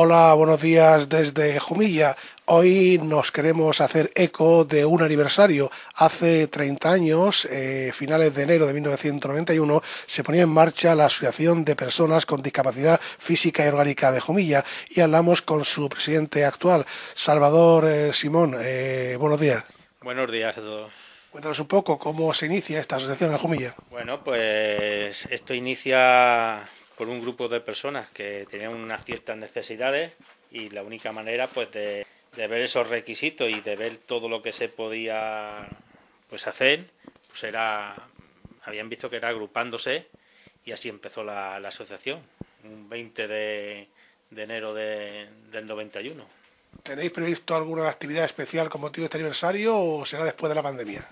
Hola, buenos días desde Jumilla. Hoy nos queremos hacer eco de un aniversario. Hace 30 años, eh, finales de enero de 1991, se ponía en marcha la Asociación de Personas con Discapacidad Física y Orgánica de Jumilla y hablamos con su presidente actual, Salvador eh, Simón. Eh, buenos días. Buenos días a todos. Cuéntanos un poco cómo se inicia esta asociación en Jumilla. Bueno, pues esto inicia por un grupo de personas que tenían unas ciertas necesidades y la única manera pues de, ver esos requisitos y de ver todo lo que se podía pues hacer pues era habían visto que era agrupándose y así empezó la, asociación un 20 de, enero de, del 91 ¿Tenéis previsto alguna actividad especial con motivo de este aniversario o será después de la pandemia?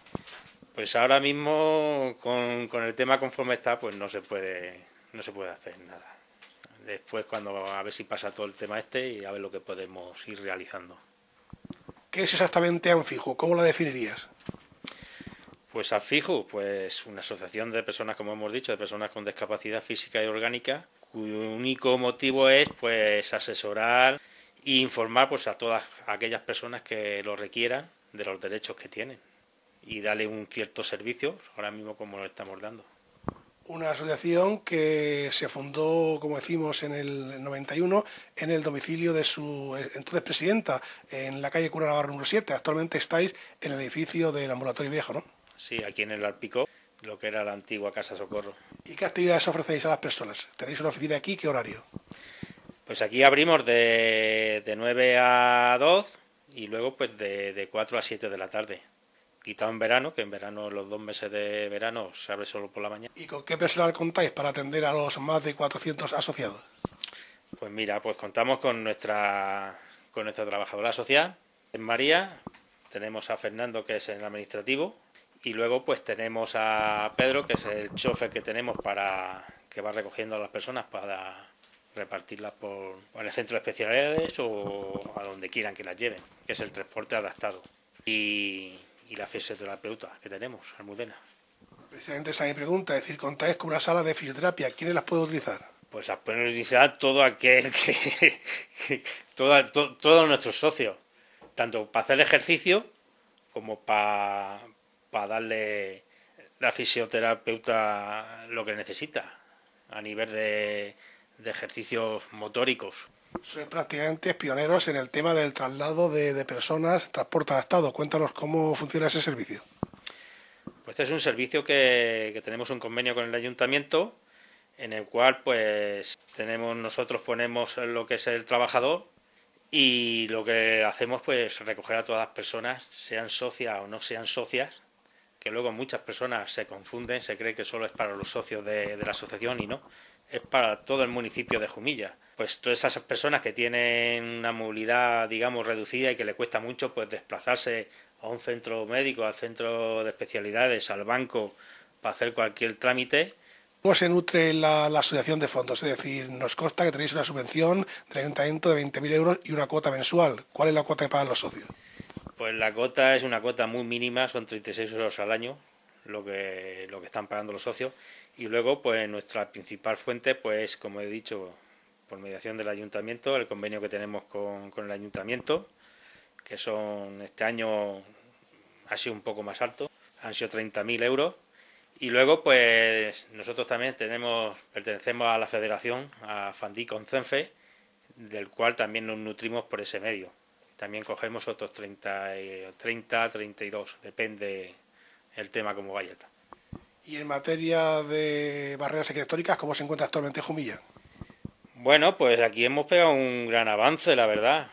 Pues ahora mismo con, con el tema conforme está pues no se puede no se puede hacer nada. Después cuando a ver si pasa todo el tema este y a ver lo que podemos ir realizando. ¿Qué es exactamente ANFIJO? ¿Cómo la definirías? Pues ANFIJO, pues una asociación de personas, como hemos dicho, de personas con discapacidad física y orgánica, cuyo único motivo es pues asesorar e informar pues a todas aquellas personas que lo requieran de los derechos que tienen y darle un cierto servicio, ahora mismo como lo estamos dando una asociación que se fundó, como decimos, en el 91 en el domicilio de su entonces presidenta, en la calle Cura Navarro número 7. Actualmente estáis en el edificio del ambulatorio viejo, ¿no? Sí, aquí en el Alpico, lo que era la antigua Casa Socorro. ¿Y qué actividades ofrecéis a las personas? ¿Tenéis una oficina aquí? ¿Qué horario? Pues aquí abrimos de, de 9 a 2 y luego pues de, de 4 a 7 de la tarde quitado en verano, que en verano los dos meses de verano se abre solo por la mañana. ¿Y con qué personal contáis para atender a los más de 400 asociados? Pues mira, pues contamos con nuestra con nuestra trabajadora social, en María, tenemos a Fernando que es el administrativo y luego pues tenemos a Pedro que es el chofer que tenemos para que va recogiendo a las personas para repartirlas por, por el centro de especialidades o a donde quieran que las lleven, que es el transporte adaptado. Y, y la fisioterapeuta que tenemos, Almudena. Precisamente esa es mi pregunta, es decir, contáis con una sala de fisioterapia, ¿quiénes las puede utilizar? Pues las pueden utilizar todo aquel que, todos nuestros socios, tanto para hacer ejercicio como para, para darle la fisioterapeuta lo que necesita a nivel de, de ejercicios motóricos. Sois prácticamente pioneros en el tema del traslado de, personas, transporte adaptado. Cuéntanos cómo funciona ese servicio. Pues este es un servicio que, tenemos un convenio con el ayuntamiento en el cual pues tenemos nosotros ponemos lo que es el trabajador y lo que hacemos pues recoger a todas las personas, sean socias o no sean socias, que luego muchas personas se confunden, se cree que solo es para los socios de la asociación y no es para todo el municipio de Jumilla. Pues todas esas personas que tienen una movilidad, digamos, reducida y que le cuesta mucho pues desplazarse a un centro médico, al centro de especialidades, al banco, para hacer cualquier trámite. ¿Cómo se nutre la, asociación de fondos? Es decir, nos consta que tenéis una subvención del ayuntamiento de 20.000 euros y una cuota mensual. ¿Cuál es la cuota que pagan los socios? Pues la cuota es una cuota muy mínima, son 36 euros al año, lo que, lo que están pagando los socios y luego, pues nuestra principal fuente, pues como he dicho, por mediación del ayuntamiento, el convenio que tenemos con, con el ayuntamiento, que son este año ha sido un poco más alto, han sido 30.000 euros. Y luego, pues nosotros también tenemos, pertenecemos a la federación, a Fandí Concenfe, del cual también nos nutrimos por ese medio. También cogemos otros 30, 30 32, depende el tema como vaya. Y en materia de barreras arquitectónicas, ¿cómo se encuentra actualmente Jumilla? Bueno, pues aquí hemos pegado un gran avance, la verdad.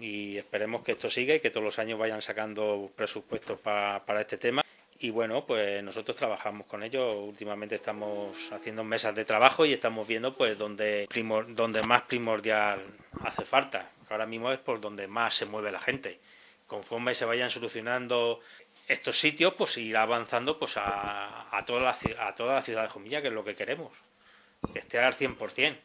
Y esperemos que esto siga y que todos los años vayan sacando presupuestos para este tema. Y bueno, pues nosotros trabajamos con ellos. Últimamente estamos haciendo mesas de trabajo y estamos viendo pues donde, donde más primordial hace falta. Ahora mismo es por donde más se mueve la gente. Conforme se vayan solucionando estos sitios pues ir avanzando pues a, a, toda la, a toda la ciudad de Jumilla, que es lo que queremos, que esté al 100%.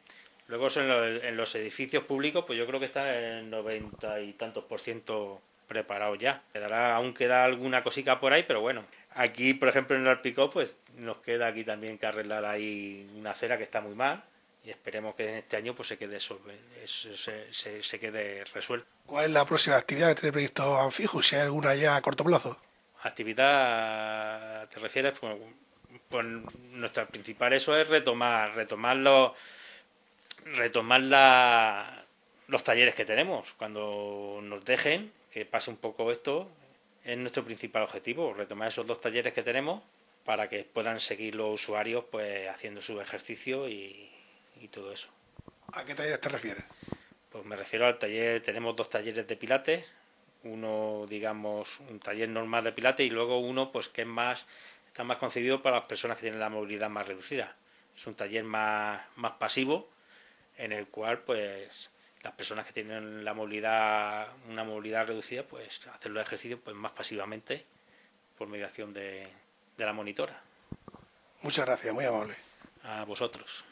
Luego en, en los edificios públicos, pues yo creo que están en 90 y tantos por ciento preparados ya. Quedará, aún queda alguna cosita por ahí, pero bueno. Aquí, por ejemplo, en el Alpicó, pues nos queda aquí también que arreglar ahí una acera que está muy mal, y esperemos que en este año pues se quede se, se, quede resuelto. ¿Cuál es la próxima actividad que tiene previsto Anfijus? Si hay alguna ya a corto plazo. Actividad, ¿te refieres? Pues, pues nuestra principal eso es retomar, retomar retomar la, los talleres que tenemos. Cuando nos dejen, que pase un poco esto, es nuestro principal objetivo, retomar esos dos talleres que tenemos para que puedan seguir los usuarios pues haciendo su ejercicio y, y todo eso. ¿A qué talleres te refieres? Pues me refiero al taller, tenemos dos talleres de pilates, uno digamos un taller normal de pilates y luego uno pues que es más está más concebido para las personas que tienen la movilidad más reducida. Es un taller más, más pasivo en el cual pues las personas que tienen la movilidad una movilidad reducida pues hacen los ejercicios pues más pasivamente por mediación de, de la monitora. Muchas gracias, muy amable. A vosotros.